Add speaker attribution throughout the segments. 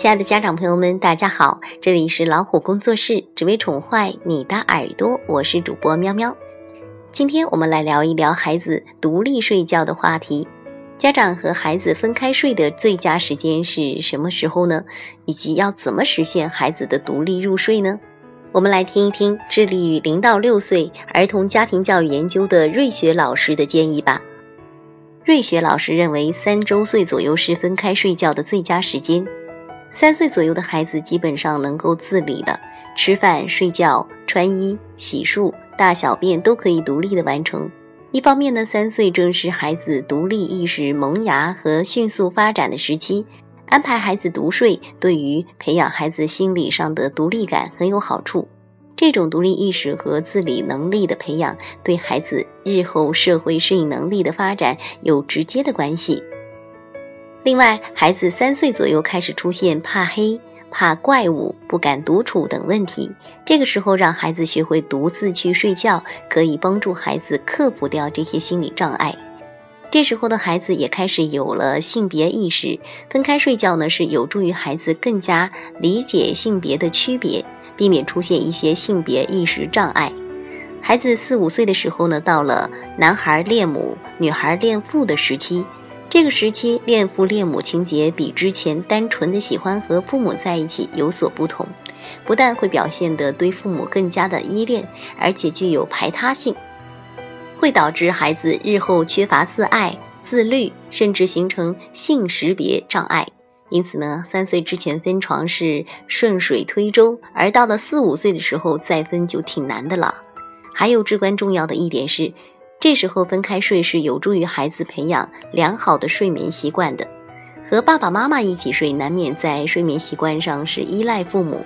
Speaker 1: 亲爱的家长朋友们，大家好，这里是老虎工作室，只为宠坏你的耳朵，我是主播喵喵。今天我们来聊一聊孩子独立睡觉的话题。家长和孩子分开睡的最佳时间是什么时候呢？以及要怎么实现孩子的独立入睡呢？我们来听一听致力于零到六岁儿童家庭教育研究的瑞雪老师的建议吧。瑞雪老师认为，三周岁左右是分开睡觉的最佳时间。三岁左右的孩子基本上能够自理了，吃饭、睡觉、穿衣、洗漱、大小便都可以独立的完成。一方面呢，三岁正是孩子独立意识萌芽和迅速发展的时期，安排孩子独睡对于培养孩子心理上的独立感很有好处。这种独立意识和自理能力的培养，对孩子日后社会适应能力的发展有直接的关系。另外，孩子三岁左右开始出现怕黑、怕怪物、不敢独处等问题。这个时候，让孩子学会独自去睡觉，可以帮助孩子克服掉这些心理障碍。这时候的孩子也开始有了性别意识，分开睡觉呢，是有助于孩子更加理解性别的区别，避免出现一些性别意识障碍。孩子四五岁的时候呢，到了男孩恋母、女孩恋父的时期。这个时期恋父恋母情节比之前单纯的喜欢和父母在一起有所不同，不但会表现得对父母更加的依恋，而且具有排他性，会导致孩子日后缺乏自爱、自律，甚至形成性识别障碍。因此呢，三岁之前分床是顺水推舟，而到了四五岁的时候再分就挺难的了。还有至关重要的一点是。这时候分开睡是有助于孩子培养良好的睡眠习惯的。和爸爸妈妈一起睡，难免在睡眠习惯上是依赖父母。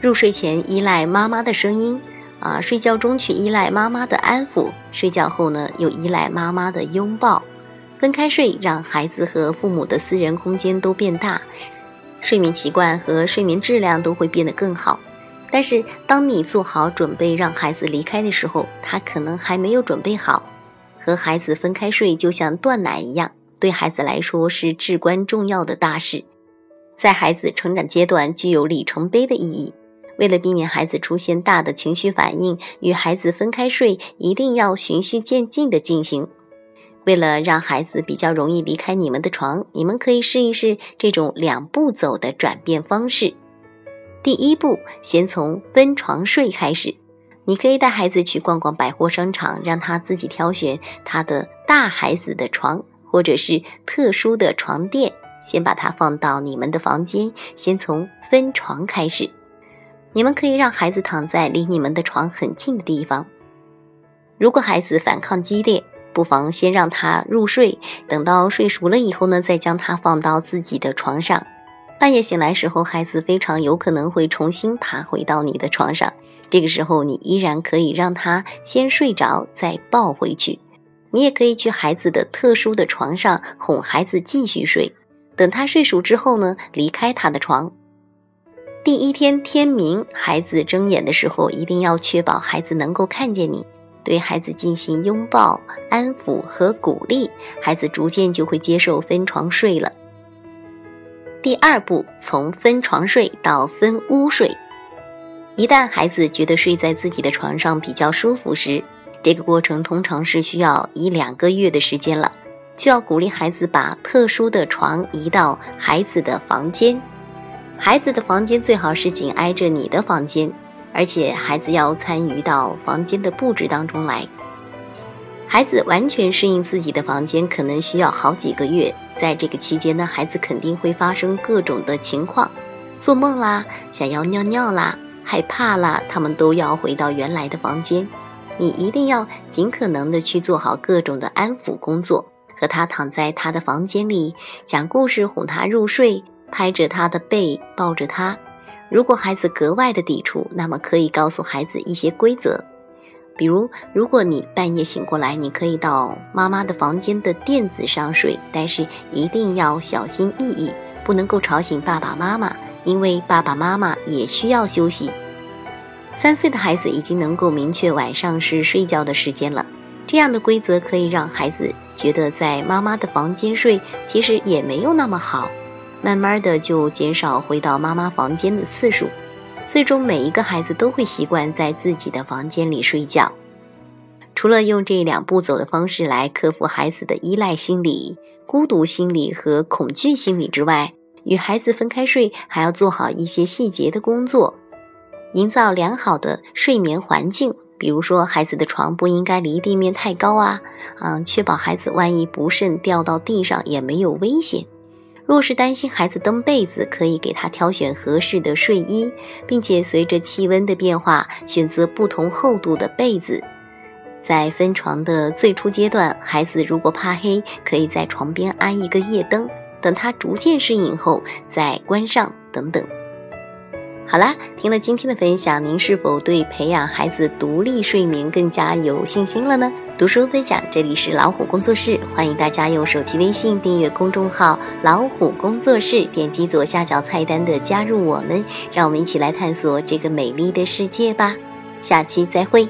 Speaker 1: 入睡前依赖妈妈的声音，啊，睡觉中去依赖妈妈的安抚，睡觉后呢又依赖妈妈的拥抱。分开睡，让孩子和父母的私人空间都变大，睡眠习惯和睡眠质量都会变得更好。但是，当你做好准备让孩子离开的时候，他可能还没有准备好。和孩子分开睡，就像断奶一样，对孩子来说是至关重要的大事，在孩子成长阶段具有里程碑的意义。为了避免孩子出现大的情绪反应，与孩子分开睡一定要循序渐进的进行。为了让孩子比较容易离开你们的床，你们可以试一试这种两步走的转变方式。第一步，先从分床睡开始。你可以带孩子去逛逛百货商场，让他自己挑选他的大孩子的床，或者是特殊的床垫，先把它放到你们的房间。先从分床开始。你们可以让孩子躺在离你们的床很近的地方。如果孩子反抗激烈，不妨先让他入睡，等到睡熟了以后呢，再将他放到自己的床上。半夜醒来时候，孩子非常有可能会重新爬回到你的床上。这个时候，你依然可以让他先睡着，再抱回去。你也可以去孩子的特殊的床上哄孩子继续睡。等他睡熟之后呢，离开他的床。第一天天明，孩子睁眼的时候，一定要确保孩子能够看见你，对孩子进行拥抱、安抚和鼓励，孩子逐渐就会接受分床睡了。第二步，从分床睡到分屋睡。一旦孩子觉得睡在自己的床上比较舒服时，这个过程通常是需要一两个月的时间了，就要鼓励孩子把特殊的床移到孩子的房间。孩子的房间最好是紧挨着你的房间，而且孩子要参与到房间的布置当中来。孩子完全适应自己的房间，可能需要好几个月。在这个期间呢，孩子肯定会发生各种的情况，做梦啦，想要尿尿啦，害怕啦，他们都要回到原来的房间。你一定要尽可能的去做好各种的安抚工作，和他躺在他的房间里，讲故事哄他入睡，拍着他的背，抱着他。如果孩子格外的抵触，那么可以告诉孩子一些规则。比如，如果你半夜醒过来，你可以到妈妈的房间的垫子上睡，但是一定要小心翼翼，不能够吵醒爸爸妈妈，因为爸爸妈妈也需要休息。三岁的孩子已经能够明确晚上是睡觉的时间了，这样的规则可以让孩子觉得在妈妈的房间睡其实也没有那么好。慢慢的就减少回到妈妈房间的次数，最终每一个孩子都会习惯在自己的房间里睡觉。除了用这两步走的方式来克服孩子的依赖心理、孤独心理和恐惧心理之外，与孩子分开睡还要做好一些细节的工作，营造良好的睡眠环境。比如说，孩子的床不应该离地面太高啊，嗯，确保孩子万一不慎掉到地上也没有危险。若是担心孩子蹬被子，可以给他挑选合适的睡衣，并且随着气温的变化选择不同厚度的被子。在分床的最初阶段，孩子如果怕黑，可以在床边安一个夜灯，等他逐渐适应后再关上，等等。好啦，听了今天的分享，您是否对培养孩子独立睡眠更加有信心了呢？读书分享，这里是老虎工作室，欢迎大家用手机微信订阅公众号“老虎工作室”，点击左下角菜单的“加入我们”，让我们一起来探索这个美丽的世界吧。下期再会。